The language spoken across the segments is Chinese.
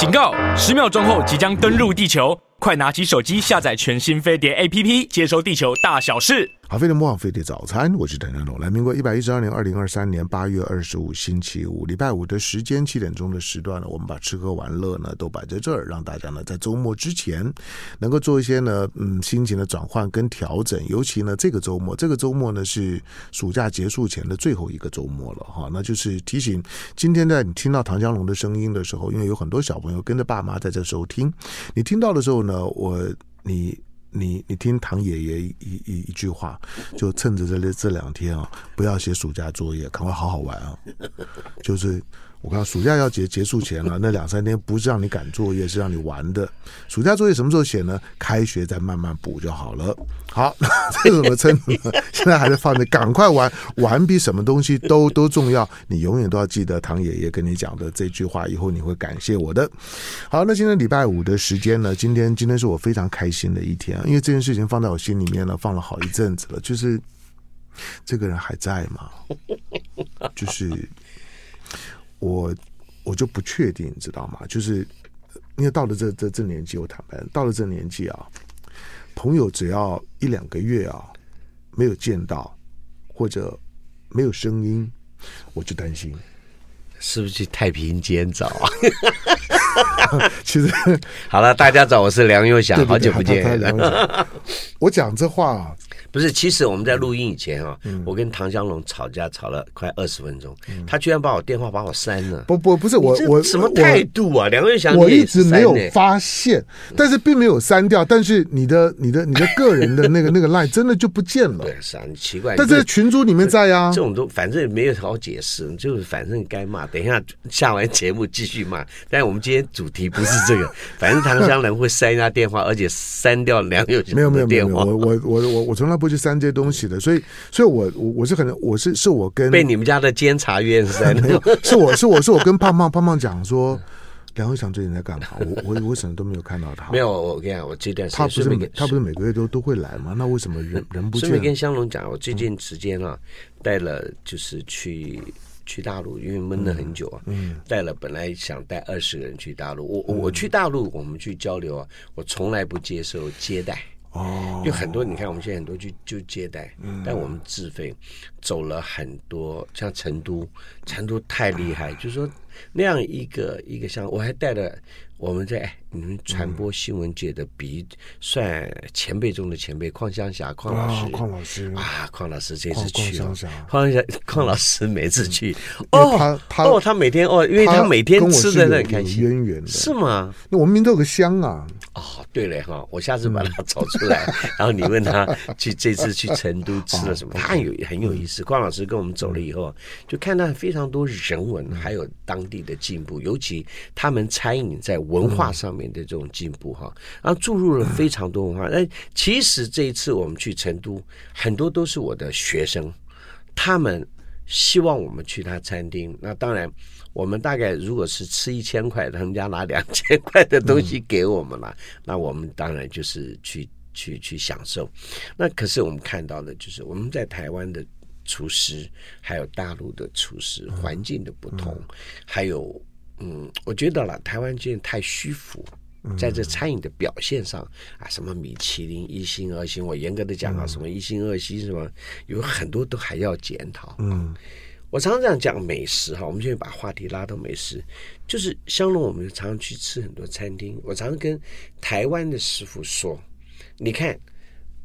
警告！十秒钟后即将登陆地球，快拿起手机下载全新飞碟 APP，接收地球大小事。好，飞碟魔网飞碟早餐，我是谭正龙。来，民国一百一十二年二零二三年八月二十五星期五，礼拜五的时间七点钟的时段呢，我们把吃喝玩乐呢都摆在这儿，让大家呢在周末之前能够做一些呢嗯心情的转换跟调整。尤其呢这个周末，这个周末呢是暑假结束前的最后一个周末了哈，那就是提醒今天在你听到唐江龙的声音的时候，因为有很多小朋友跟着爸妈在这收听，你听到的时候呢，呃我你。你你听唐爷爷一一一句话，就趁着这这两天啊，不要写暑假作业，赶快好好玩啊，就是。我看暑假要结结束前了，那两三天不是让你赶作业，是让你玩的。暑假作业什么时候写呢？开学再慢慢补就好了。好，这怎么称呢？现在还在放着，赶快玩，玩比什么东西都 都重要。你永远都要记得唐爷爷跟你讲的这句话，以后你会感谢我的。好，那今天礼拜五的时间呢？今天今天是我非常开心的一天，因为这件事情放在我心里面呢，放了好一阵子了。就是这个人还在吗？就是。我我就不确定，你知道吗？就是因为到了这这这年纪，我坦白，到了这年纪啊，朋友只要一两个月啊没有见到或者没有声音，我就担心是不是去太平间找啊？其实好了，大家早我是梁又祥，好久不见。我讲这话。啊不是，其实我们在录音以前啊，嗯、我跟唐湘龙吵架吵了快二十分钟，嗯、他居然把我电话把我删了。不不不是我我什么态度啊？梁永祥，我一直没有发现，但是并没有删掉，但是你的你的你的个人的那个 那个 line 真的就不见了。对，是啊，奇怪。但是群主里面在呀、啊，这种都反正也没有好解释，就是反正该骂，等一下下完节目继续骂。但是我们今天主题不是这个，反正唐湘龙会删人家电话，而且删掉梁永祥的电话。没有没有没有，我我我我我从来不去删这些东西。的，所以，所以我我我是可能我是是我跟被你们家的监察院是在那是我是我是我跟胖胖胖胖讲说，梁永祥最近在干嘛？我我我什么都没有看到他。没有，我跟你讲，我这段时间他不是每他不是每个月都都会来吗？那为什么人人不见？顺便跟香龙讲，我最近时间啊，带了就是去去大陆，因为闷了很久啊，嗯，带了本来想带二十个人去大陆，我我去大陆，我们去交流啊，我从来不接受接待。哦，有很多你看，我们现在很多就就接待，嗯、但我们自费走了很多，像成都，成都太厉害，就是说那样一个一个像，我还带了我们在。你们传播新闻界的比算前辈中的前辈，邝香霞，邝老师，邝老师。啊，邝老师这次去，邝湘霞，邝老师每次去，哦，他他哦，他每天哦，因为他每天吃的很开心，渊源的，是吗？那我们明都有个香啊，哦，对了哈，我下次把他找出来，然后你问他去这次去成都 吃了什么，他很有很有意思。邝老师跟我们走了以后，就看到非常多人文，还有当地的进步，尤其他们餐饮在文化上面。的这种进步哈，然后注入了非常多文化。那其实这一次我们去成都，很多都是我的学生，他们希望我们去他餐厅。那当然，我们大概如果是吃一千块，他们家拿两千块的东西给我们了，那我们当然就是去去去享受。那可是我们看到的就是我们在台湾的厨师，还有大陆的厨师，环境的不同，还有。嗯，我觉得了，台湾最近太虚浮，在这餐饮的表现上啊，什么米其林一星、二星，我严格的讲啊，什么一星、二星，什么有很多都还要检讨。嗯，我常常讲美食哈，我们现在把话题拉到美食，就是香龙，我们常常去吃很多餐厅，我常常跟台湾的师傅说，你看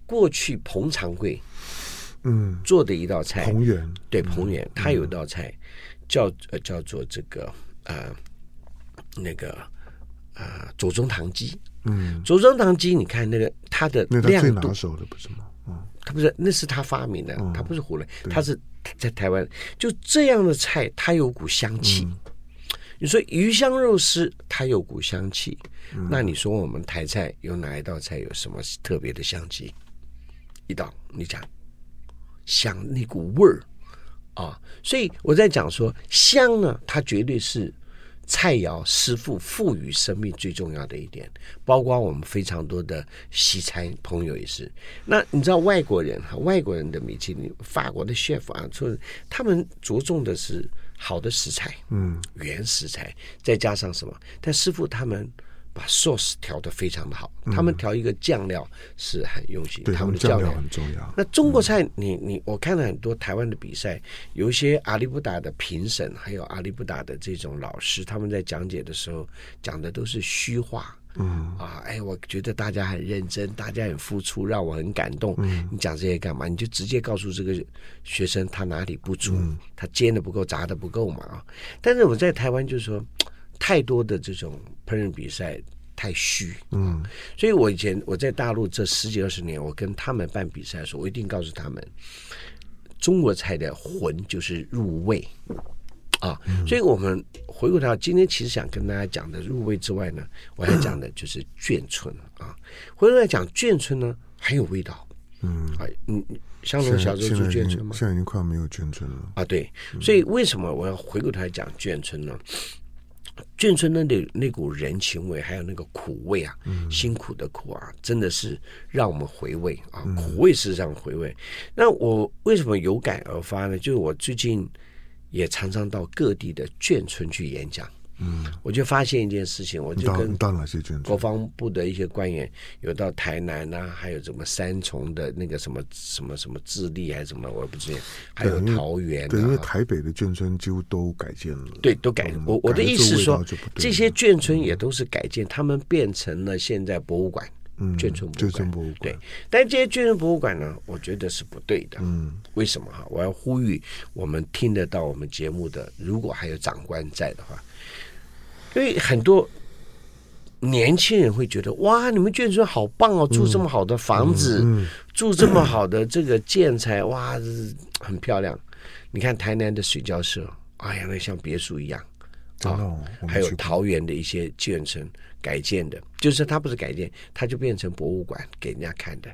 过去彭长贵，嗯，做的一道菜，彭源，对彭源，他有一道菜叫呃叫做这个。呃，那个呃，左宗棠鸡，嗯，左宗棠鸡，你看那个它的亮度，那最拿手的不是吗？嗯，他不是，那是他发明的，他不是胡来，他是在台湾就这样的菜，它有股香气。你说鱼香肉丝，它有股香气，那你说我们台菜有哪一道菜有什么特别的香气？一道你讲香那股味儿。啊，所以我在讲说香呢，它绝对是菜肴师傅赋予生命最重要的一点，包括我们非常多的西餐朋友也是。那你知道外国人哈，外国人的米其林，法国的 chef 啊，就是他们着重的是好的食材，嗯，原食材，再加上什么？但师傅他们把 sauce 调的非常的好，他们调一个酱料是很用心，对，他们的酱料很重要。那中国菜，你你我看了很多台湾的比赛，有一些阿里不达的评审，还有阿里不达的这种老师，他们在讲解的时候讲的都是虚话。嗯啊，哎，我觉得大家很认真，大家很付出，让我很感动。嗯，你讲这些干嘛？你就直接告诉这个学生他哪里不足，嗯、他煎的不够，炸的不够嘛啊！但是我在台湾就是说，太多的这种烹饪比赛太虚，嗯，所以我以前我在大陆这十几二十年，我跟他们办比赛的时候，我一定告诉他们，中国菜的魂就是入味。啊，所以我们回过头，今天其实想跟大家讲的入味之外呢，我还讲的就是眷村啊。回头来讲眷村呢，很有味道。嗯，啊，嗯，香龙小时候住眷村吗？现在已经快没有眷村了啊。对，所以为什么我要回过头来讲眷村呢？眷村的那那股人情味，还有那个苦味啊，辛苦的苦啊，真的是让我们回味啊。苦味是让回味。那我为什么有感而发呢？就是我最近。也常常到各地的眷村去演讲，嗯，我就发现一件事情，我就跟到哪些眷村？国防部的一些官员有到台南啊，还有什么三重的那个什么什么什么智利还是什么，我也不知道，还有桃园，对，因为台北的眷村几乎都改建了，对，都改。我我的意思是说，这些眷村也都是改建，他们变成了现在博物馆。嗯，眷村博物馆，博物馆对，但这些眷村博物馆呢，我觉得是不对的。嗯，为什么哈？我要呼吁我们听得到我们节目的，如果还有长官在的话，因为很多年轻人会觉得，哇，你们眷村好棒哦，住这么好的房子，住这么好的这个建材，哇，很漂亮。你看台南的水交社，哎呀，那像别墅一样。啊，还有桃园的一些眷村改建的，就是它不是改建，它就变成博物馆给人家看的。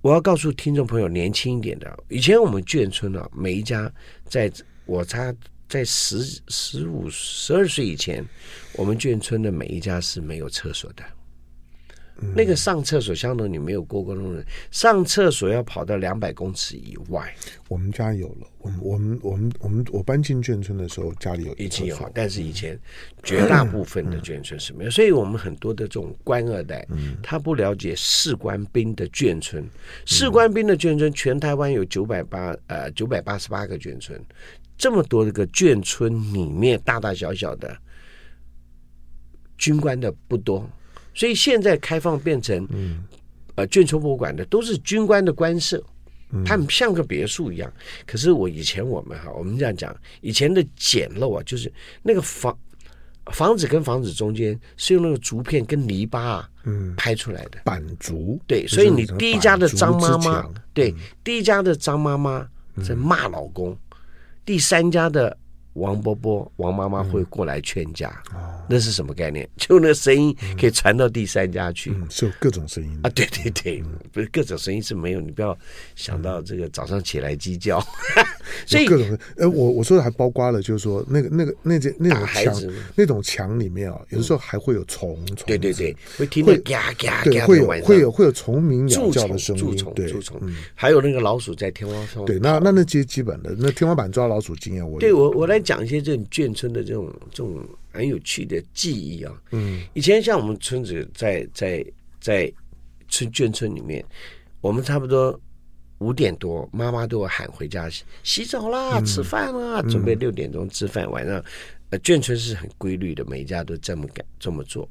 我要告诉听众朋友，年轻一点的，以前我们眷村啊，每一家在我差在十十五十二岁以前，我们眷村的每一家是没有厕所的。那个上厕所，相当于你没有过过路人，上厕所要跑到两百公尺以外。我们家有了，我们我们我们我们我搬进眷村的时候，家里有已经有，但是以前绝大部分的眷村是没有，所以我们很多的这种官二代，他不了解士官兵的眷村。士官兵的眷村，全台湾有九百八呃九百八十八个眷村，这么多这个眷村里面，大大小小的军官的不多。所以现在开放变成，嗯呃，眷村博物馆的都是军官的官舍，他们像个别墅一样。可是我以前我们哈，我们这样讲，以前的简陋啊，就是那个房房子跟房子中间是用那个竹片跟泥巴啊，嗯，拍出来的板竹。对，所以你第一家的张妈妈，对，第一家的张妈妈在骂老公，第三家的。王伯伯、王妈妈会过来劝架，那是什么概念？就那声音可以传到第三家去，是有各种声音啊！对对对，不是各种声音是没有，你不要想到这个早上起来鸡叫，所以各种。呃，我我说的还包括了，就是说那个那个那这那种墙，那种墙里面啊，有的时候还会有虫虫，对对对，会听到嘎嘎嘎，会有会有会有虫鸣鸟叫的声音，对，蛀虫，还有那个老鼠在天花上。对，那那那些基本的那天花板抓老鼠经验，我对我我来。讲一些这种眷村的这种这种很有趣的记忆啊，嗯，以前像我们村子在在在村眷村里面，我们差不多五点多，妈妈都会喊回家洗洗澡啦、吃饭啦，准备六点钟吃饭。晚上，呃，眷村是很规律的，每一家都这么干这么做，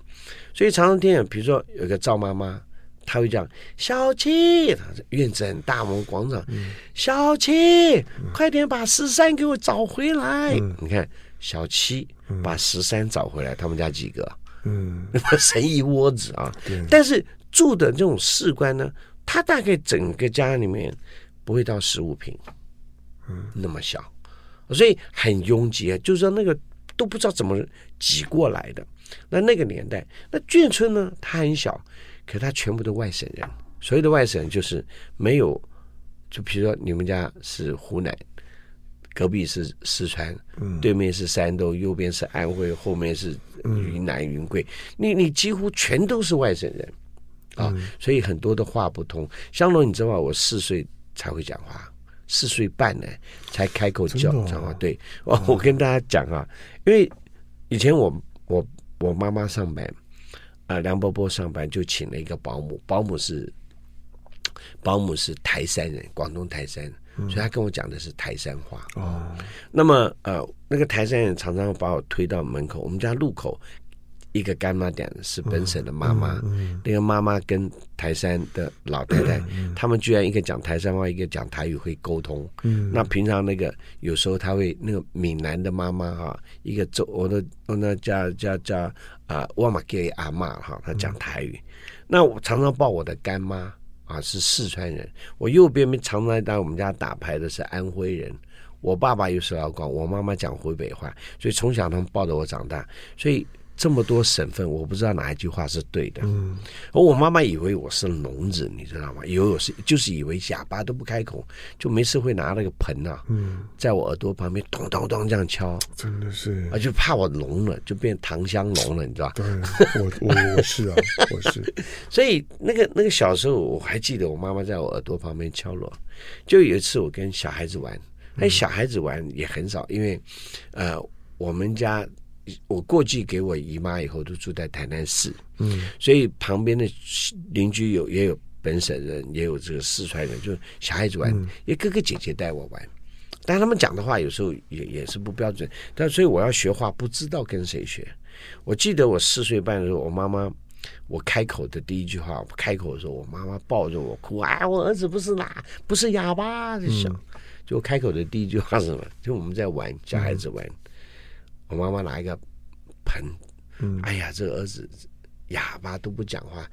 所以常常听，比如说有个赵妈妈。他会讲小七，院子很大，我们广场。嗯、小七，嗯、快点把十三给我找回来！嗯、你看，小七把十三找回来，他们家几个？嗯，神一窝子啊。但是住的这种士官呢，他大概整个家里面不会到十五平，嗯，那么小，所以很拥挤，就是说那个都不知道怎么挤过来的。那那个年代，那眷村呢，它很小。可他全部都外省人，所谓的外省人就是没有，就比如说你们家是湖南，隔壁是四川，嗯，对面是山东，右边是安徽，后面是云南云贵，你你几乎全都是外省人啊，所以很多的话不通。香龙，你知道吗？我四岁才会讲话，四岁半呢才开口叫，哦、知道吗？对，我我跟大家讲啊，因为以前我我我妈妈上班，啊、呃，梁伯伯上班就请了一个保姆，保姆是保姆是台山人，广东台山，所以他跟我讲的是台山话。哦，那么呃，那个台山人常常把我推到门口，我们家路口。一个干妈点是本省的妈妈，嗯嗯、那个妈妈跟台山的老太太，嗯、他们居然一个讲台山话，一个讲台语会沟通。嗯，那平常那个有时候他会那个闽南的妈妈哈，一个周我的我那叫叫叫啊，我嘛给阿妈哈，她讲台语。嗯、那我常常抱我的干妈啊，是四川人。我右边边常常在我们家打牌的是安徽人。我爸爸又是老广，我妈妈讲湖北话，所以从小他们抱着我长大，所以。这么多省份，我不知道哪一句话是对的。嗯，而我妈妈以为我是聋子，你知道吗？以为我是，就是以为哑巴都不开口，就没事会拿那个盆啊，嗯，在我耳朵旁边咚咚咚这样敲，真的是，啊，就怕我聋了，就变糖香聋了，你知道吧？对，我我我是啊，我是。所以那个那个小时候，我还记得我妈妈在我耳朵旁边敲锣。就有一次我跟小孩子玩，那小孩子玩也很少，因为呃，我们家。我过继给我姨妈以后，都住在台南市，嗯，所以旁边的邻居有也有本省人，也有这个四川人，就小孩子玩，也哥哥姐姐带我玩，但他们讲的话有时候也也是不标准，但所以我要学话，不知道跟谁学。我记得我四岁半的时候，我妈妈我开口的第一句话，我开口的时候，我妈妈抱着我哭，哎，我儿子不是啦，不是哑巴，就想，就开口的第一句话是什么？就我们在玩，小孩子玩。我妈妈拿一个盆，嗯，哎呀，这个儿子哑巴都不讲话，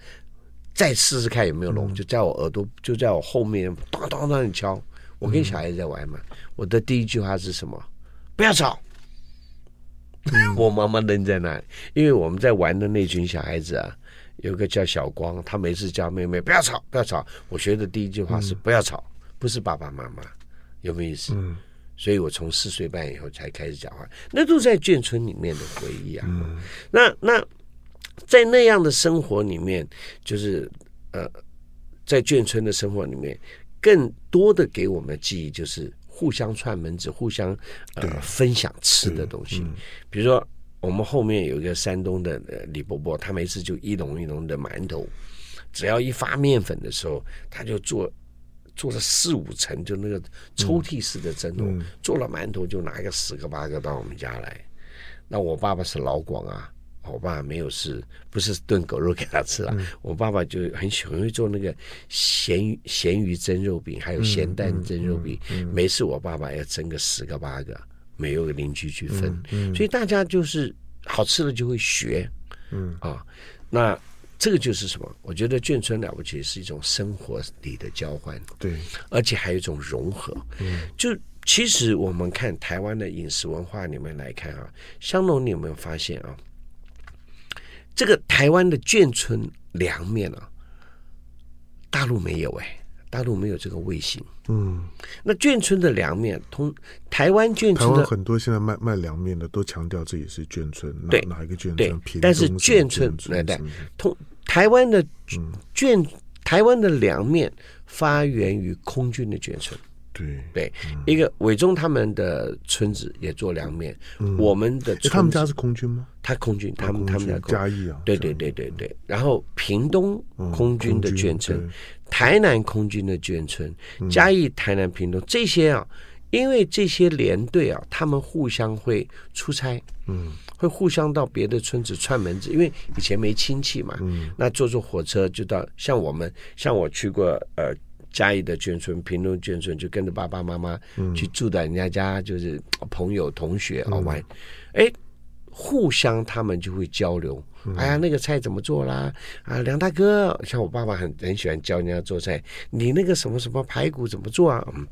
再试试看有没有聋，就在我耳朵，就在我后面咚咚咚的敲。我跟小孩子在玩嘛，我的第一句话是什么？不要吵。我妈妈愣在那里，因为我们在玩的那群小孩子啊，有个叫小光，他每次叫妹妹不要吵，不要吵。我学的第一句话是不要吵，不是爸爸妈妈，有没有意思？嗯。所以我从四岁半以后才开始讲话，那都在眷村里面的回忆啊。嗯、那那在那样的生活里面，就是呃，在眷村的生活里面，更多的给我们的记忆就是互相串门子，互相呃分享吃的东西。嗯、比如说，我们后面有一个山东的李伯伯，他每次就一笼一笼的馒头，只要一发面粉的时候，他就做。做了四五层，就那个抽屉式的蒸笼，做了馒头就拿一个十个八个到我们家来。那我爸爸是老广啊，我爸爸没有事，不是炖狗肉给他吃啊。嗯、我爸爸就很喜欢做那个咸鱼咸鱼蒸肉饼，还有咸蛋蒸肉饼。嗯嗯嗯、每次我爸爸要蒸个十个八个，没有邻居去分，所以大家就是好吃的就会学。嗯啊，那。这个就是什么？我觉得眷村了不起是一种生活里的交换，对，而且还有一种融合。嗯，就其实我们看台湾的饮食文化里面来看啊，香农，你有没有发现啊？这个台湾的眷村凉面啊，大陆没有哎。大陆没有这个卫星，嗯，那眷村的凉面，通台湾眷村的很多现在卖卖凉面的都强调自己是眷村，对哪一个眷村？对，但是眷村对对，通台湾的眷台湾的凉面发源于空军的眷村。对对，一个伟忠他们的村子也做凉面，我们的他们家是空军吗？他空军，他们他们家嘉义啊，对对对对对。然后屏东空军的眷村，台南空军的眷村，嘉义、台南、屏东这些啊，因为这些连队啊，他们互相会出差，嗯，会互相到别的村子串门子，因为以前没亲戚嘛，嗯，那坐坐火车就到，像我们，像我去过呃。嘉义的眷村，屏东眷村，就跟着爸爸妈妈去住在人家家，就是 朋友同学啊玩，哎，互相他们就会交流。哎呀，那个菜怎么做啦？啊，梁大哥，像我爸爸很很喜欢教人家做菜，你那个什么什么排骨怎么做啊？嗯，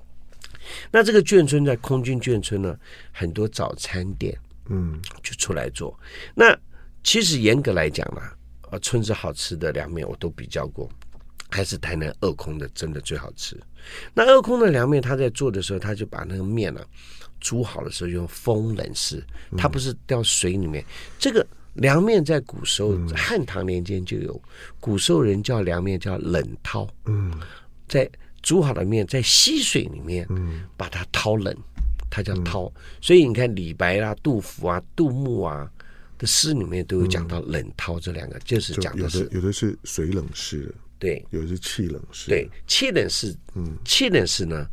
那这个眷村在空军眷村呢，很多早餐店，嗯，就出来做。那其实严格来讲呢，啊，村子好吃的凉面我都比较过。还是台南二空的真的最好吃。那二空的凉面，他在做的时候，他就把那个面呢、啊、煮好的时候用风冷式，它不是掉水里面。嗯、这个凉面在古时候汉唐年间就有，古时候人叫凉面叫冷涛。嗯，在煮好的面在溪水里面，嗯，把它掏冷，它叫掏。所以你看李白啊、杜甫啊、杜牧啊的诗里面都有讲到冷涛这两个，就是讲的是有的有的是水冷式的，对，有的是气冷式，对，气冷式，嗯，气冷式呢，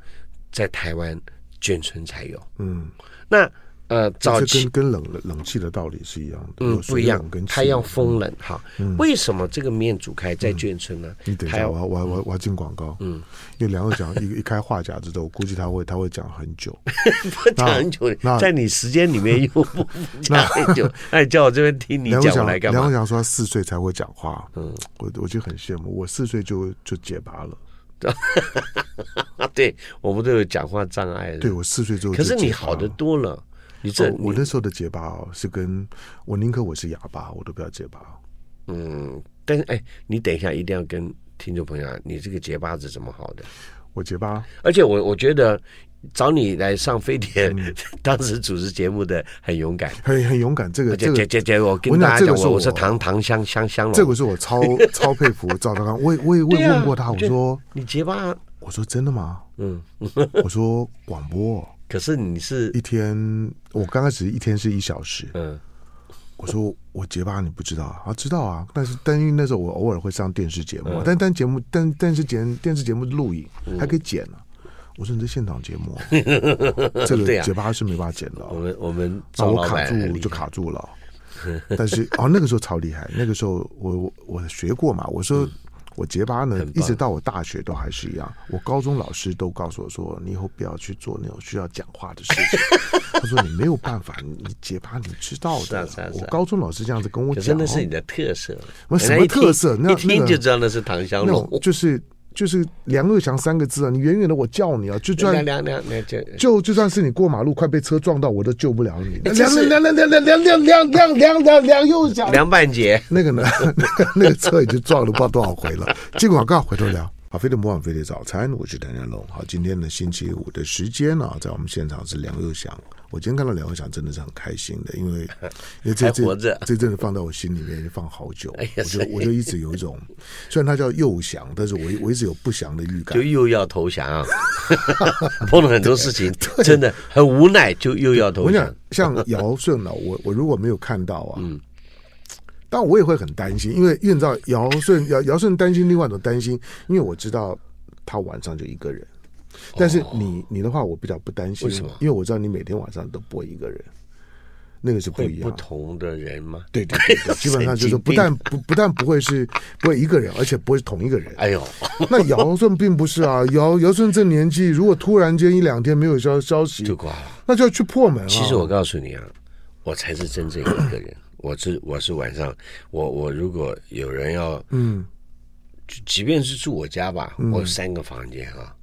在台湾眷村才有，嗯，那。呃，早期跟跟冷冷气的道理是一样的，嗯，不一样，它要风冷哈。为什么这个面煮开在眷村呢？你等一下，我我我我要进广告。嗯，因为梁又讲一一开话匣子之后，我估计他会他会讲很久，不讲很久。在你时间里面又不 讲很久，那你叫我这边听你讲来干嘛？梁又讲说他四岁才会讲话，嗯，我我就很羡慕，我四岁就就结巴了。对，我们都有讲话障碍。对我四岁之后，可是你好的多了。你这、哦、我那时候的结巴哦，是跟我宁可我是哑巴，我都不要结巴。嗯，但是哎，你等一下一定要跟听众朋友，你这个结巴是怎么好的？我结巴，而且我我觉得找你来上飞碟，嗯、当时主持节目的很勇敢，很很勇敢。这个这个这这我跟大家讲，我我是唐唐香香香这个是我超超佩服赵德刚。我也我也我也问过他，我说你结巴，我说真的吗？嗯，我说广播。可是你是一天，我刚开始一天是一小时。嗯，我说我结巴，你不知道啊？啊知道啊，但是但因为那时候我偶尔会上电视节目，嗯、但但节目但但是节电视节目录影还可以剪呢、我说你这现场节目，这个结巴是没办法剪的。我们我们把我卡住就卡住了。但是哦，那个时候超厉害，那个时候我我我学过嘛，我说。嗯我结巴呢，一直到我大学都还是一样。我高中老师都告诉我说：“你以后不要去做那种需要讲话的事情。”他说：“你没有办法，你结巴，你知道的。”我高中老师这样子跟我讲，真的是你的特色。我什么特色？那一听就知道那是唐香龙，就是。就是梁又祥三个字啊！你远远的我叫你啊，就算就就就算是你过马路快被车撞到，我都救不了你。梁梁梁梁梁梁梁梁梁梁梁梁又祥，梁半截那个呢？那个那个车已经撞了不知道多少回了。进广告，回头聊。好，飞得模仿飞得早餐，我是谭家龙。好，今天的星期五的时间呢，在我们现场是梁又祥。我今天看到梁又祥真的是很开心的，因为 因为这这这阵子放在我心里面放好久，我就我就一直有一种，虽然他叫又祥，但是我我一直有不祥的预感，就又要投降啊！碰了很多事情，真的很无奈，就又要投降。像尧舜啊，我我如果没有看到啊，嗯。但我也会很担心，因为因为你知道尧舜尧尧舜担心另外一种担心，因为我知道他晚上就一个人。但是你你的话，我比较不担心，为什么？因为我知道你每天晚上都播一个人，那个是不一样。不同的人吗？对对对，基本上就是不但不不但不会是不会一个人，而且不会是同一个人。哎呦，那尧舜并不是啊，尧尧舜这年纪，如果突然间一两天没有消消息就挂了，那就要去破门啊。其实我告诉你啊，我才是真正一个人。我是我是晚上，我我如果有人要，嗯，即便是住我家吧，嗯、我有三个房间啊，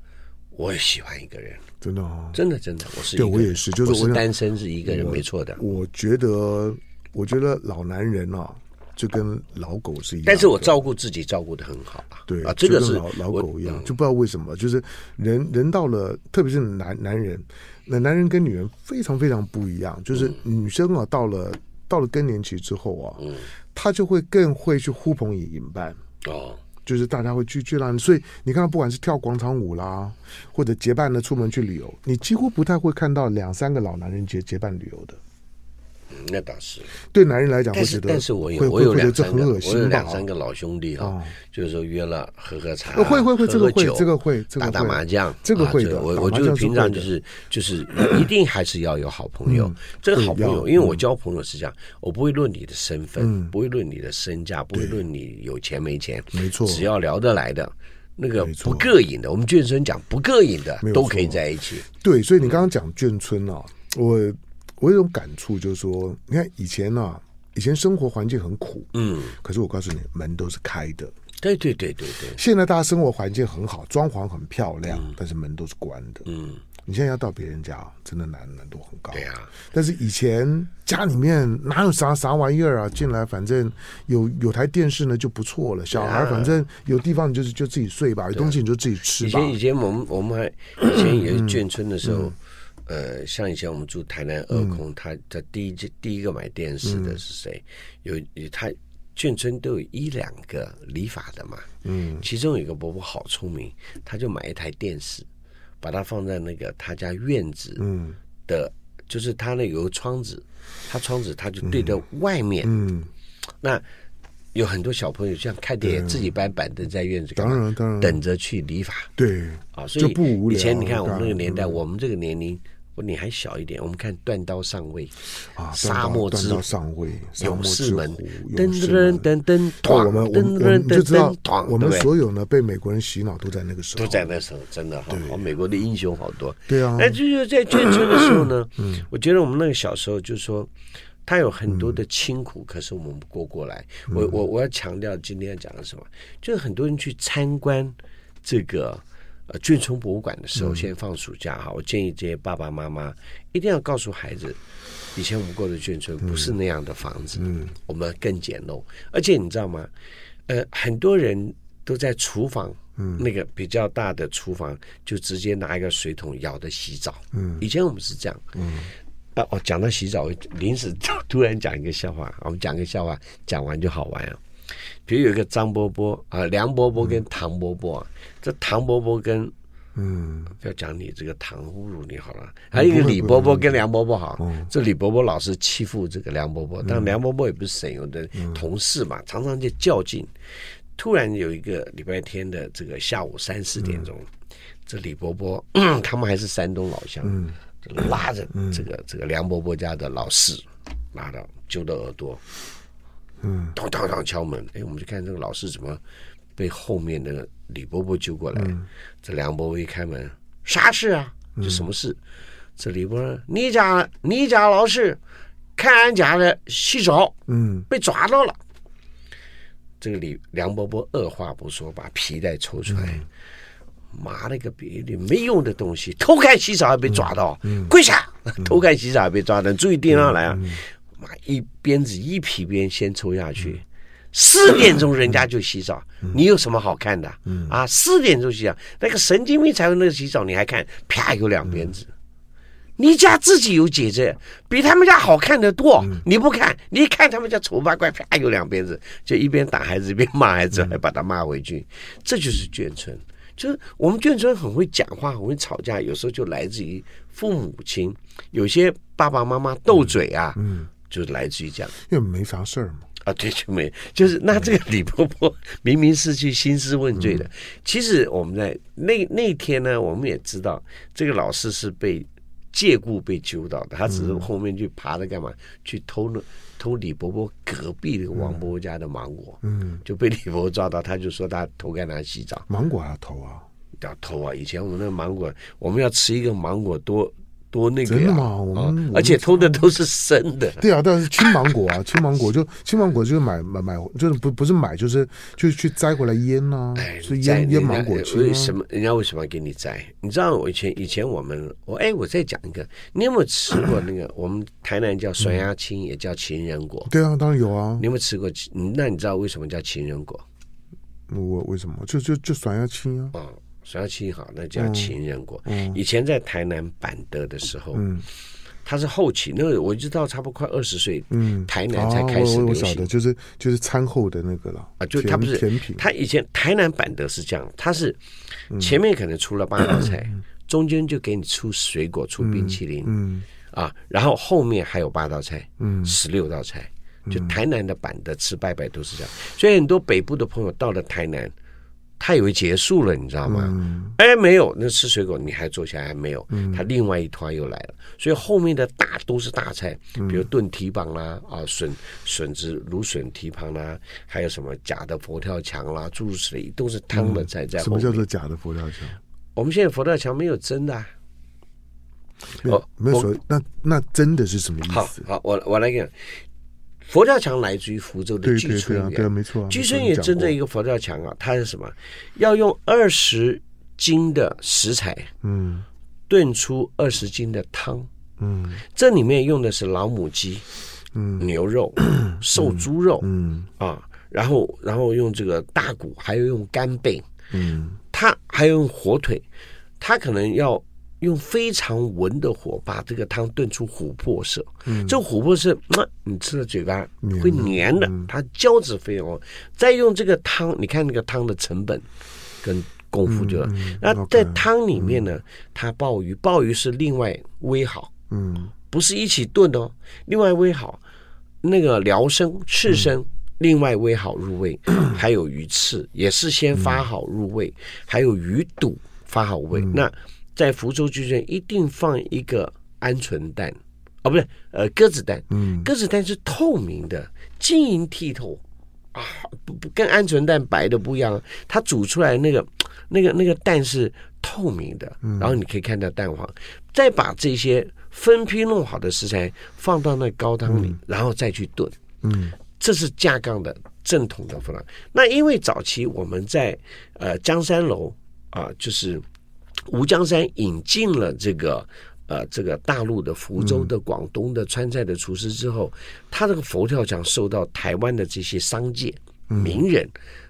我也喜欢一个人，真的哦，真的真的，我是对我也是，就是我，单身是一个人，没错的。我觉得，我觉得老男人啊，就跟老狗是一样，但是我照顾自己照顾的很好啊，对啊，这个是老老狗一样，就不知道为什么，就是人人到了，特别是男男人，那男人跟女人非常非常不一样，就是女生啊，到了。到了更年期之后啊，嗯，他就会更会去呼朋引伴。哦，就是大家会聚聚啦。所以你看，不管是跳广场舞啦，或者结伴的出门去旅游，你几乎不太会看到两三个老男人结结伴旅游的。那倒是。对男人来讲，但是但是我有我有两三个，我有两三个老兄弟啊，就是说约了喝喝茶，会会会这个会这个会打打麻将，这个会的。我我就是平常就是就是一定还是要有好朋友。这个好朋友，因为我交朋友是这样，我不会论你的身份，不会论你的身价，不会论你有钱没钱，没错，只要聊得来的，那个不膈应的，我们眷村讲不膈应的都可以在一起。对，所以你刚刚讲眷村啊，我。我有种感触，就是说，你看以前呢、啊，以前生活环境很苦，嗯，可是我告诉你，门都是开的。对对对对对。现在大家生活环境很好，装潢很漂亮，嗯、但是门都是关的。嗯，你现在要到别人家，真的难难度很高。对啊。但是以前家里面哪有啥啥玩意儿啊？进来反正有有台电视呢就不错了。小孩反正有地方你就是就自己睡吧，有东西你就自己吃吧。以前以前我们我们还以前也是眷村的时候。嗯嗯呃，像以前我们住台南二空，他他第一第一个买电视的是谁？有他眷村都有一两个理发的嘛，嗯，其中有一个伯伯好聪明，他就买一台电视，把它放在那个他家院子，嗯。的，就是他那有个窗子，他窗子他就对着外面，嗯，那。有很多小朋友像看电影，自己搬板凳在院子，当然当然。等着去理发。对啊，所以不无聊。以前你看我们那个年代，我们这个年龄，不，你还小一点。我们看《断刀上尉》啊，沙漠之上尉，勇士们，噔噔噔噔，我们我们就知道，我们所有呢被美国人洗脑都在那个时候，都在那时候，真的好，美国的英雄好多。对啊，哎，就是在眷村的时候呢，我觉得我们那个小时候就是说。他有很多的清苦，可是我们过过来。我我我要强调今天要讲的什么？就是很多人去参观这个呃眷村博物馆的时候，现在放暑假哈，我建议这些爸爸妈妈一定要告诉孩子，以前我们过的眷村不是那样的房子，嗯，我们更简陋。而且你知道吗？呃，很多人都在厨房，嗯，那个比较大的厨房就直接拿一个水桶舀的洗澡，嗯，以前我们是这样，嗯。哦，讲到洗澡，临时突然讲一个笑话。我们讲个笑话，讲完就好玩啊。比如有一个张伯伯啊，梁伯伯跟唐伯伯，这唐伯伯跟嗯，不要讲你这个唐侮辱你好了。还有一个李伯伯跟梁伯伯好，这李伯伯老是欺负这个梁伯伯，但梁伯伯也不是省油的同事嘛，常常就较劲。突然有一个礼拜天的这个下午三四点钟，这李伯伯 他们还是山东老乡。拉着这个这个梁伯伯家的老四，拉到揪到耳朵，嗯，当当当敲门，哎，我们就看这个老师怎么被后面那个李伯伯揪过来。这梁伯伯一开门，啥事啊？这什么事？这李伯伯，你家你家老师看俺家的洗澡，嗯，被抓到了。这个李梁伯伯二话不说，把皮带抽出来。妈了个逼的，没用的东西！偷看洗澡还被抓到，跪下！偷看洗澡还被抓到，注意盯上来啊！妈，一鞭子一皮鞭先抽下去。四点钟人家就洗澡，你有什么好看的？啊，四点钟洗澡，那个神经病才会那个洗澡，你还看？啪，有两鞭子。你家自己有姐姐，比他们家好看的多。你不看，你一看他们家丑八怪，啪，有两鞭子，就一边打孩子一边骂孩子，还把他骂回去。这就是眷村。就是我们眷村很会讲话，很会吵架，有时候就来自于父母亲，有些爸爸妈妈斗嘴啊，嗯，就来自于这样，因为没啥事儿嘛。啊，对，就没，就是那这个李伯伯明明是去兴师问罪的，嗯、其实我们在那那天呢，我们也知道这个老师是被借故被揪到的，他只是后面去爬着干嘛，去偷了。偷李伯伯隔壁那个王伯伯家的芒果，嗯，就被李伯伯抓到，他就说他偷看他洗澡，芒果要偷啊，要偷啊！以前我们那个芒果，我们要吃一个芒果多。多那个呀，真的吗？我们而且偷的都是生的。对啊，但是青芒果啊，青芒果就青芒果就是买买买，就是不不是买，就是就去摘回来腌呐。哎，是腌腌芒果。为什么人家为什么要给你摘？你知道我以前以前我们我哎，我再讲一个，你有没有吃过那个？我们台南叫酸鸭青，也叫情人果。对啊，当然有啊。你有没有吃过？那你知道为什么叫情人果？我为什么？就就就酸鸭青啊。酸鸭青好，那叫情人果。以前在台南板德的时候，嗯，他是后期，那个我就到差不多快二十岁，嗯，台南才开始流行。的，就是就是餐后的那个了啊，就他不是甜品，他以前台南板德是这样，他是前面可能出了八道菜，嗯、中间就给你出水果、出冰淇淋，嗯，嗯。啊，然后后面还有八道菜，嗯，十六道菜，就台南的板德吃拜拜都是这样，所以很多北部的朋友到了台南。他以为结束了，你知道吗？嗯、哎，没有，那吃水果你还坐下来还没有？嗯、他另外一团又来了，所以后面的大都是大菜，比如炖蹄膀啦，啊，笋笋子芦笋蹄膀啦，还有什么假的佛跳墙啦，诸如此类，都是汤的菜在后面。什么叫做假的佛跳墙？我们现在佛跳墙没有真的、没有说我那那真的是什么意思？好，好，我我来给你。佛跳墙来自于福州的聚春园，对啊，没错。聚春园真正一个佛跳墙啊，它是什么？要用二十斤的食材，嗯，炖出二十斤的汤，嗯，这里面用的是老母鸡，嗯，牛肉、瘦猪肉，嗯。啊，然后然后用这个大骨，还有用干贝，嗯，它还有用火腿，它可能要用非常文的火把这个汤炖出琥珀色。嗯，这琥珀色，那、嗯、你吃了嘴巴会黏的，嗯、它胶质非常。再用这个汤，你看那个汤的成本跟功夫就，嗯、那在汤里面呢，嗯、它鲍鱼，鲍鱼是另外煨好，嗯，不是一起炖哦，另外煨好。那个辽参、刺参，另外煨好入味，嗯、还有鱼翅也是先发好入味，嗯、还有鱼肚发好味。嗯、那在福州巨镇一定放一个鹌鹑蛋，哦，不对，呃，鸽子蛋。嗯，鸽子蛋是透明的，晶莹剔透啊，不不，跟鹌鹑蛋白的不一样。它煮出来那个那个那个蛋是透明的，然后你可以看到蛋黄。再把这些。分批弄好的食材放到那高汤里，嗯、然后再去炖。嗯，这是架杠的正统的方法。那因为早期我们在呃江山楼啊，就是吴江山引进了这个呃这个大陆的福州的、广东的川菜的厨师之后，嗯、他这个佛跳墙受到台湾的这些商界名人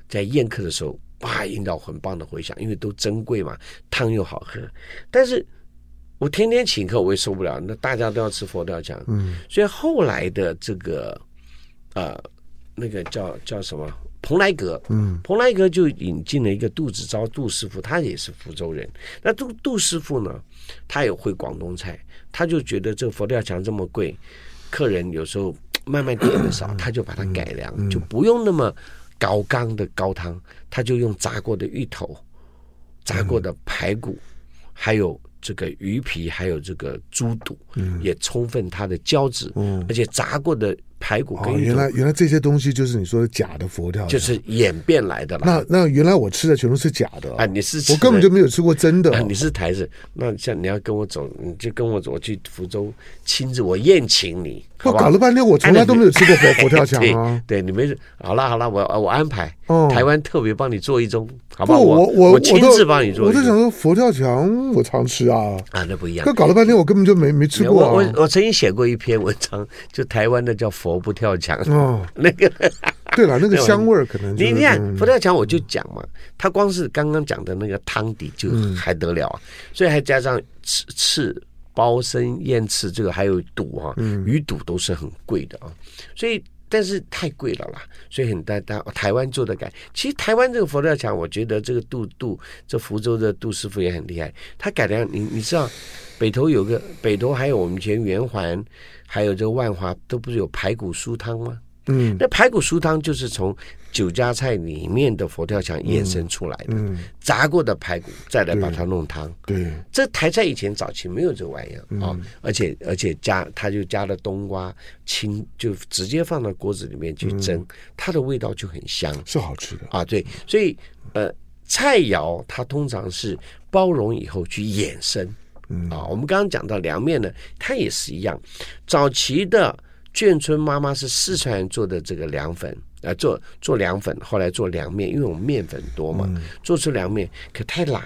在宴客的时候，哇，引到很棒的回响，因为都珍贵嘛，汤又好喝，但是。我天天请客，我也受不了。那大家都要吃佛跳墙，嗯，所以后来的这个，呃，那个叫叫什么蓬莱阁，嗯，蓬莱阁就引进了一个杜子昭杜师傅，他也是福州人。那杜杜师傅呢，他也会广东菜，他就觉得这个佛跳墙这么贵，客人有时候慢慢点的少，他就把它改良，就不用那么高刚的高汤，他就用炸过的芋头、炸过的排骨，嗯、还有。这个鱼皮还有这个猪肚，嗯，也充分它的胶质，嗯，而且炸过的排骨跟、哦、原来原来这些东西就是你说的假的佛跳墙，就是演变来的了。那那原来我吃的全都是假的啊！你是我根本就没有吃过真的、哦啊。你是台子，那像你要跟我走，你就跟我走，我去福州亲自我宴请你。我搞了半天，我从来都没有吃过佛 佛跳墙啊！对，你没事。好了好了，我我安排。哦，台湾特别帮你做一盅，好不好？我我我亲自帮你做。我在想说佛跳墙，我常吃啊。啊，那不一样。可搞了半天，我根本就没没吃过。我我我曾经写过一篇文章，就台湾的叫佛不跳墙。哦，那个 对了，那个香味儿可能你你看佛跳墙，我就讲嘛，它光是刚刚讲的那个汤底就还得了啊，所以还加上翅翅。鲍参、燕翅，这个还有肚哈，鱼肚都是很贵的啊，所以但是太贵了啦，所以很大大台湾做的改。其实台湾这个佛跳墙，我觉得这个杜杜这福州的杜师傅也很厉害，他改良你你知道北投有个北投还有我们以前圆环，还有这个万华都不是有排骨酥汤吗？嗯，那排骨酥汤就是从酒家菜里面的佛跳墙衍生出来的，嗯嗯、炸过的排骨再来把它弄汤。对，这台菜以前早期没有这玩意儿啊、而且而且加它就加了冬瓜青，就直接放到锅子里面去蒸，嗯、它的味道就很香，是好吃的啊。对，所以呃，菜肴它通常是包容以后去衍生。嗯啊，我们刚刚讲到凉面呢，它也是一样，早期的。眷村妈妈是四川人做的这个凉粉，呃，做做凉粉，后来做凉面，因为我们面粉多嘛，嗯、做出凉面可太辣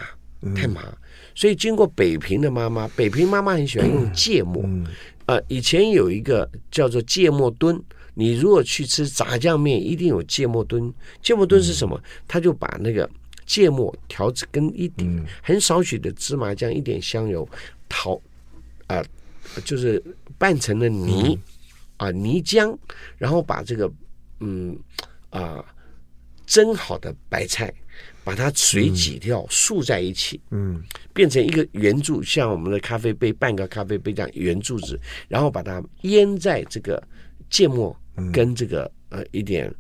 太麻，嗯、所以经过北平的妈妈，北平妈妈很喜欢用芥末，嗯、呃，以前有一个叫做芥末墩，你如果去吃炸酱面，一定有芥末墩。芥末墩是什么？他就把那个芥末调制跟一点很少许的芝麻酱，一点香油，淘啊、呃，就是拌成了泥。嗯啊，泥浆，然后把这个嗯啊蒸好的白菜，把它水挤掉，竖在一起，嗯，变成一个圆柱，像我们的咖啡杯半个咖啡杯这样圆柱子，然后把它腌在这个芥末跟这个。呃，一点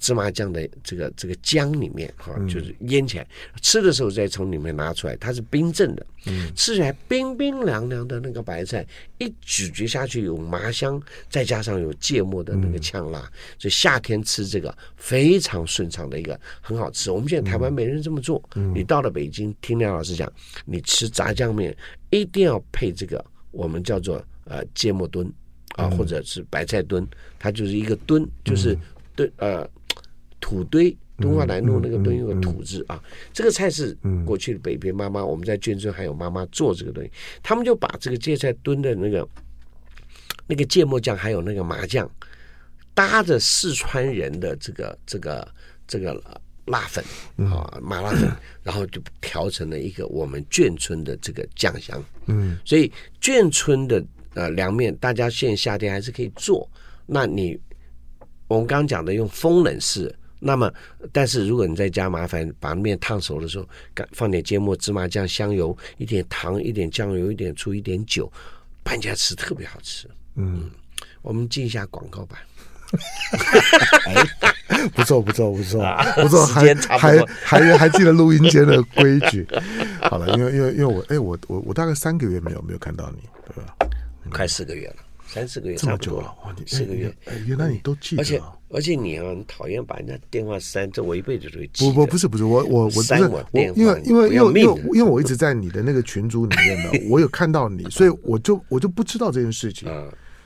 芝麻酱的这个这个浆里面哈，就是腌起来，嗯、吃的时候再从里面拿出来，它是冰镇的，嗯，吃起来冰冰凉凉的那个白菜，一咀嚼下去有麻香，再加上有芥末的那个呛辣，嗯、所以夏天吃这个非常顺畅的一个很好吃。我们现在台湾没人这么做，嗯、你到了北京，听梁老师讲，你吃炸酱面一定要配这个，我们叫做呃芥末墩。啊，或者是白菜墩，它就是一个墩，就是墩呃土堆，敦化南路那个墩有个土字啊。这个菜是过去的北边妈妈，我们在眷村还有妈妈做这个东西，他们就把这个芥菜墩的那个那个芥末酱还有那个麻酱，搭着四川人的这个这个这个辣粉啊，麻辣粉，然后就调成了一个我们眷村的这个酱香。嗯，所以眷村的呃凉面，大家现在夏天还是可以做。那你我们刚刚讲的用风冷式，那么但是如果你在家麻烦把面烫熟的时候，放点芥末、芝麻酱、香油，一点糖、一点酱油、一点醋、一点酒，拌起来吃特别好吃。嗯，我们进一下广告吧。不错不错不错不错，还还还还记得录音间的规矩。好了，因为因为因为我哎我我我大概三个月没有没有看到你，对吧？快四个月了，三四个月差不多了，四个月。哎，原来你都记得。而且而且你啊，很讨厌把人家电话删，这我一辈子都会记。不不不是不是我我我删我电话因为因为因为因为因为我一直在你的那个群组里面呢，我有看到你，所以我就我就不知道这件事情。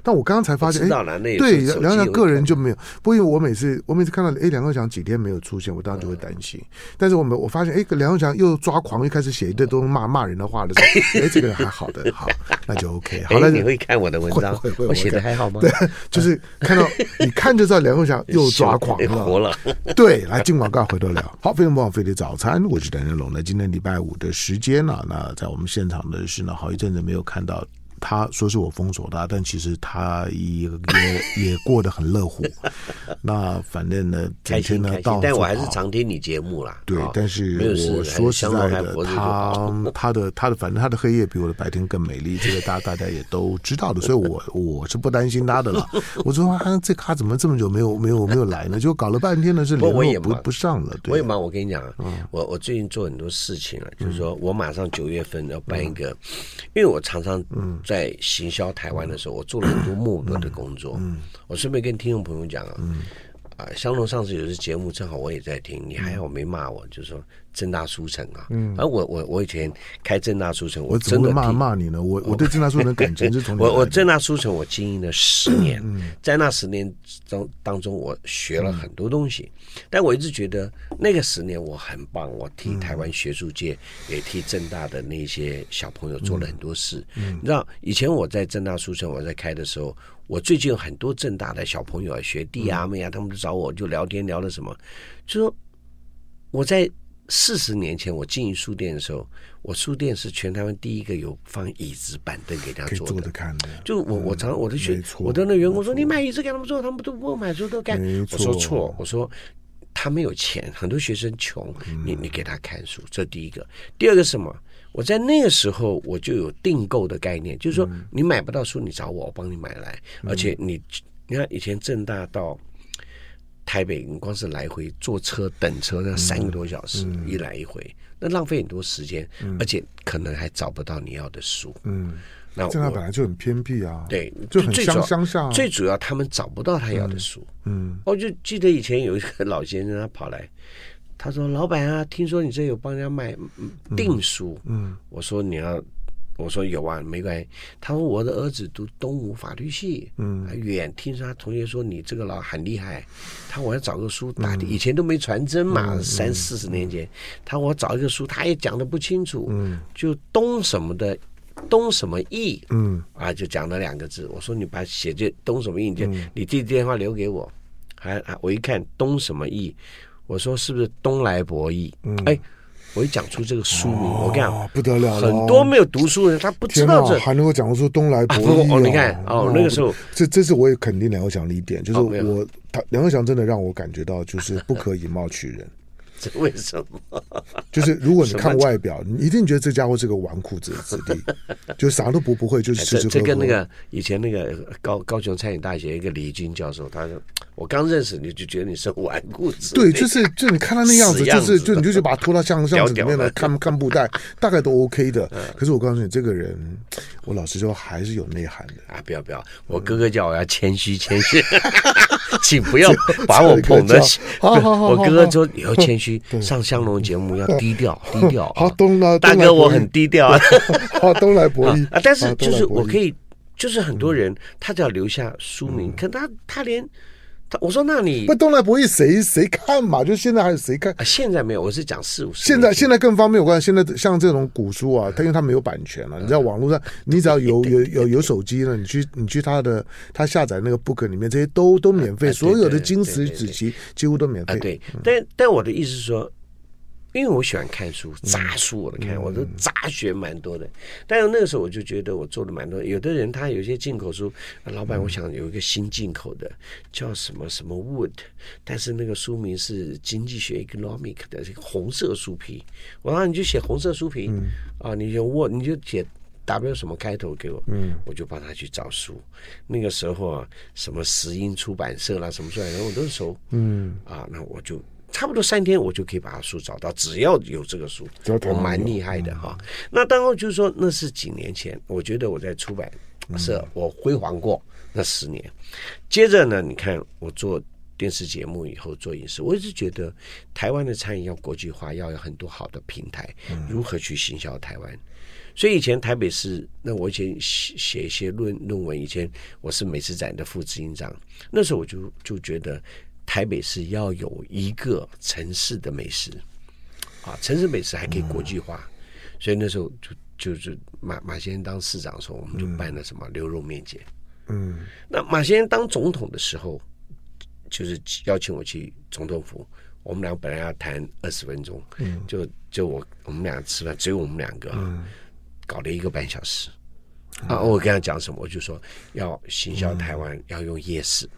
但我刚刚才发现，哎，对，梁阳个人就没有。不过因为我每次我每次看到哎，梁国强几天没有出现，我当然就会担心。但是我们我发现，哎，梁国强又抓狂，又开始写一堆都骂骂人的话的时候，哎，这个人还好的，好，那就 OK。好了，你会看我的文章？会会我写的还好吗？对，就是看到 你看就知道梁国强又抓狂了。对，来进广告回头聊。好，非常不枉费的早餐，我是邓仁龙。那今天礼拜五的时间呢？那在我们现场的是呢，好一阵子没有看到。他说是我封锁他，但其实他也也也过得很乐乎。那反正呢，开心呢，但我还是常听你节目啦。对，但是我说实在的，他他的他的反正他的黑夜比我的白天更美丽，这个大大家也都知道的，所以我我是不担心他的了。我说啊，这咖怎么这么久没有没有没有来呢？就搞了半天呢，是联络不不上了。对我也忙，我跟你讲，我我最近做很多事情了，就是说我马上九月份要办一个，因为我常常嗯。在行销台湾的时候，我做了很多幕后的工作。嗯，我顺便跟听众朋友讲啊，啊，香龙上次有次节目，正好我也在听，你还好没骂我，就是说。正大书城啊，嗯，而我我我以前开正大书城，我真的骂骂你呢。我我对正大书城的感情是从我我正大书城我经营了十 年，在那十年中当中，我学了很多东西。但我一直觉得那个十年我很棒，我替台湾学术界也替正大的那些小朋友做了很多事。你知道，以前我在正大书城我在开的时候，我最近有很多正大的小朋友啊、学弟啊、妹啊，他们都找我就聊天，聊了什么，就说我在。四十年前我经营书店的时候，我书店是全台湾第一个有放椅子板凳给他坐的。就我我常我的学我的那员工说，你买椅子给他们坐，他们都不买书都干。我说错，我说他没有钱，很多学生穷，你你给他看书，这第一个。第二个什么？我在那个时候我就有订购的概念，就是说你买不到书，你找我，我帮你买来，而且你你看以前正大到。台北，你光是来回坐车等车，那三个多小时，一来一回，那浪费很多时间，而且可能还找不到你要的书。嗯，那这本来就很偏僻啊，对，就很乡乡下。最主要他们找不到他要的书。嗯，我就记得以前有一个老先生，他跑来，他说：“老板啊，听说你这有帮人家卖订书。”嗯，我说你要。我说有啊，没关系。他说我的儿子读东吴法律系，嗯，远。听说他同学说你这个老很厉害，他我要找个书打的，以前都没传真嘛，三四十年前。他说我找一个书，他也讲的不清楚，嗯，就东什么的，东什么义，嗯，啊，就讲了两个字。我说你把写这东什么义，你就你这电话留给我。还我一看东什么义，我说是不是东来博弈？嗯，哎。我一讲出这个书名，我跟你讲不得了，很多没有读书的人他不知道这还能够讲出东来博弈哦。你看哦，那个时候这这是我也肯定梁国祥的一点，就是我他梁国祥真的让我感觉到就是不可以貌取人。这 为什么？就是如果你看外表，你一定觉得这家伙是个纨绔子子弟，就啥都不不会，就是吃吃喝喝。这跟那个以前那个高高雄餐饮大学一个李军教授，他说。我刚认识你就觉得你是纨绔子，对，就是就你看他那样子，就是就你就是把他拖到巷巷子里面来看看布袋，大概都 OK 的。可是我告诉你，这个人，我老实说还是有内涵的啊！不要不要，我哥哥叫我要谦虚谦虚，请不要把我捧得起。好好好，我哥哥说你要谦虚，上香龙节目要低调 低调。好，东来大哥，我很低调。好，东来博弈啊！但是就是我可以，就是很多人他只要留下书名，可他他连。他我说那你不东来博弈谁谁看嘛？就现在还有谁看？啊，现在没有，我是讲四五十。现在现在更方便，我看现在像这种古书啊，它因为它没有版权了，你在网络上，你只要有有有有手机呢，你去你去他的他下载那个 book 里面，这些都都免费，所有的金石子集几乎都免费。对，但但我的意思是说。因为我喜欢看书，杂书我都看，我都杂学蛮多的。但是那个时候我就觉得我做的蛮多。有的人他有些进口书，老板，我想有一个新进口的，叫什么什么 Wood，但是那个书名是经济学 Economic 的这个红色书皮。我说你就写红色书皮啊，你就 Wood，你就写 W 什么开头给我，嗯我就帮他去找书。那个时候啊，什么石英出版社啦，什么出来的我都熟。嗯啊，那我就。差不多三天，我就可以把他书找到。只要有这个书，我蛮厉害的哈。那当然就是说，那是几年前，我觉得我在出版社我辉煌过那十年。接着呢，你看我做电视节目以后做影视，我一直觉得台湾的餐饮要国际化，要有很多好的平台，如何去行销台湾。所以以前台北市，那我以前写写一些论论文，以前我是美食展的副执行长，那时候我就就觉得。台北市要有一个城市的美食，啊，城市美食还可以国际化，所以那时候就就是马马先生当市长的时候，我们就办了什么牛肉面节。嗯，那马先生当总统的时候，就是邀请我去总统府，我们俩本来要谈二十分钟，嗯，就就我我们俩吃饭，只有我们两个，搞了一个半小时。啊，我跟他讲什么，我就说要行销台湾，要用夜市，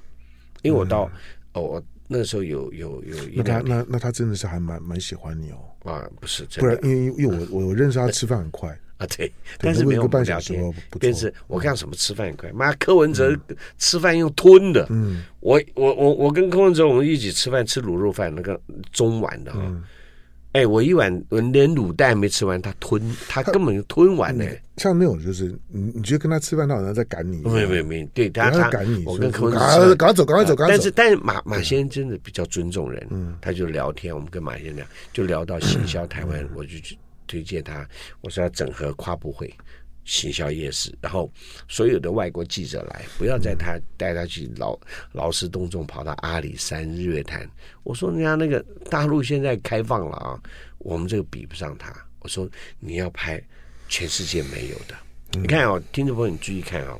因为我到。哦，我那时候有有有一，那他那那他真的是还蛮蛮喜欢你哦啊，不是，不然因为因为我我认识他吃饭很快 啊，对，但是没有半小时但是我看什么吃饭很快，妈，柯文哲吃饭用吞的，嗯，我我我我跟柯文哲我们一起吃饭吃卤肉饭，那个中碗的哈。哎、欸，我一碗我连卤蛋还没吃完，他吞，他根本就吞完了。像那种就是，你你觉得跟他吃饭，他好像在赶你。没有没有没有，对，他他赶你。我跟柯文哲赶快走，赶快走，赶快走。但是但是马马先生真的比较尊重人，嗯，他就聊天，我们跟马先生聊，就聊到行销台湾，我就去推荐他，我说要整合跨部会。行销夜市，然后所有的外国记者来，不要在他带他去劳劳师动众跑到阿里山日月潭。我说人家那个大陆现在开放了啊，我们这个比不上他。我说你要拍全世界没有的，你看哦，听众朋友你注意看啊，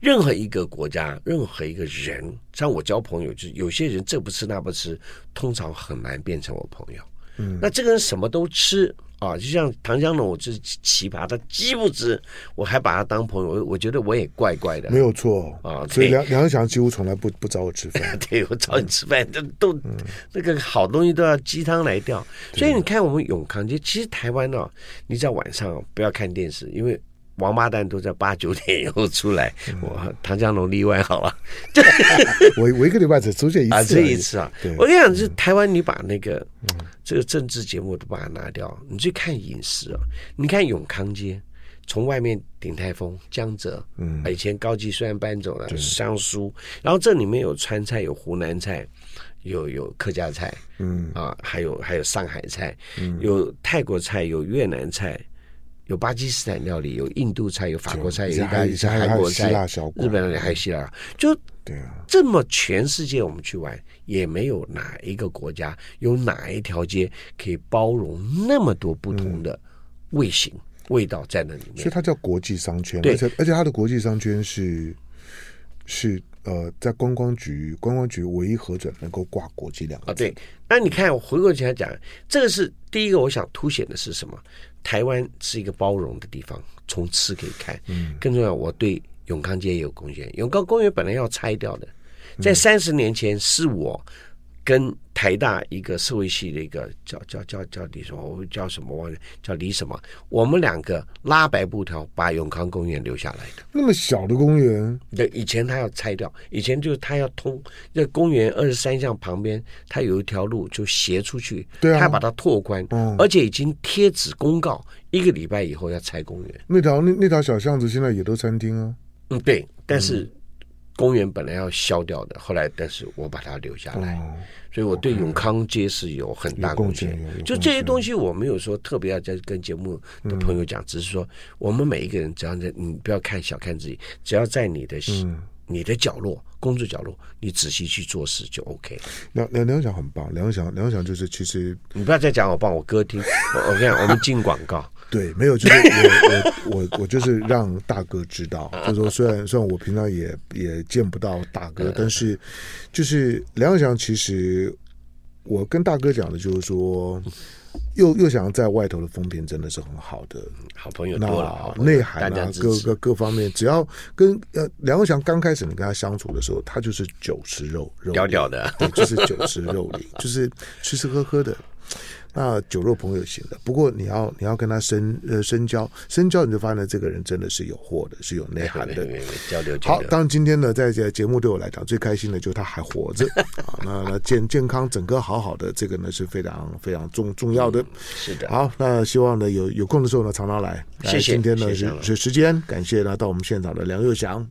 任何一个国家，任何一个人，像我交朋友，就是有些人这不吃那不吃，通常很难变成我朋友。嗯，那这个人什么都吃。啊，就像唐江龙，我就是奇葩，他鸡不知，我还把他当朋友，我我觉得我也怪怪的。没有错啊，所以梁梁翔几乎从来不不找我吃饭。对，我找你吃饭，这都、嗯、那个好东西都要鸡汤来吊。所以你看，我们永康街，其实台湾呢、哦，你在晚上不要看电视，因为。王八蛋都在八九点以后出来，我唐家龙例外好了。我我一个礼拜只出现一次啊，这一次啊。我跟你讲，是台湾，你把那个这个政治节目都把它拿掉，你去看饮食啊。你看永康街，从外面鼎泰丰、江浙，嗯，以前高级虽然搬走了，香酥，然后这里面有川菜，有湖南菜，有有客家菜，嗯啊，还有还有上海菜，有泰国菜，有越南菜。有巴基斯坦料理，有印度菜，有法国菜，有意大利菜，韩国菜，日本料理还有希腊，就对啊，这么全世界我们去玩，也没有哪一个国家有哪一条街可以包容那么多不同的味型、味道在那里面。所以它叫国际商圈，而且而且它的国际商圈是是呃，在观光局观光局唯一核准能够挂国际两个字。啊，对。那你看，我回过头来讲，这个是第一个，我想凸显的是什么？台湾是一个包容的地方，从吃可以看。嗯，更重要，我对永康街也有贡献。永康公园本来要拆掉的，在三十年前是我。跟台大一个社会系的一个叫叫叫叫李什么，我叫什么忘了，叫李什么，我们两个拉白布条把永康公园留下来的。那么小的公园，对，以前他要拆掉，以前就是他要通那公园二十三巷旁边，他有一条路就斜出去，对啊，他把它拓宽，嗯，而且已经贴纸公告，一个礼拜以后要拆公园。那条那那条小巷子现在也都餐厅啊，嗯，对，但是。嗯公园本来要消掉的，后来但是我把它留下来，哦、所以我对永康街是有很大贡献。就这些东西，我没有说特别要在跟节目的朋友讲，嗯、只是说我们每一个人，只要在你不要看小看自己，只要在你的、嗯、你的角落，工作角落，你仔细去做事就 OK。梁梁梁想很棒，梁想梁想就是其实你不要再讲我帮我哥听，我跟你讲，我们进广告。对，没有，就是我我我 我就是让大哥知道，就是说虽然虽然我平常也也见不到大哥，但是就是梁想其实我跟大哥讲的就是说。又又想在外头的风评真的是很好的好朋友多了，内涵啊，各各各方面，只要跟呃梁文祥刚开始你跟他相处的时候，他就是酒吃肉肉 屌屌的，对，就是酒吃肉林，就是吃吃喝喝的。那酒肉朋友行的，不过你要你要跟他深呃深交深交，你就发现这个人真的是有货的，是有内涵的。交流好，当然今天呢，在这节目对我来讲最开心的就是他还活着 啊，那那健健康整个好好的，这个呢是非常非常重重要的。是的。好，那希望呢有有空的时候呢常常来。谢谢。今天呢是是时间，感谢呢到我们现场的梁又祥。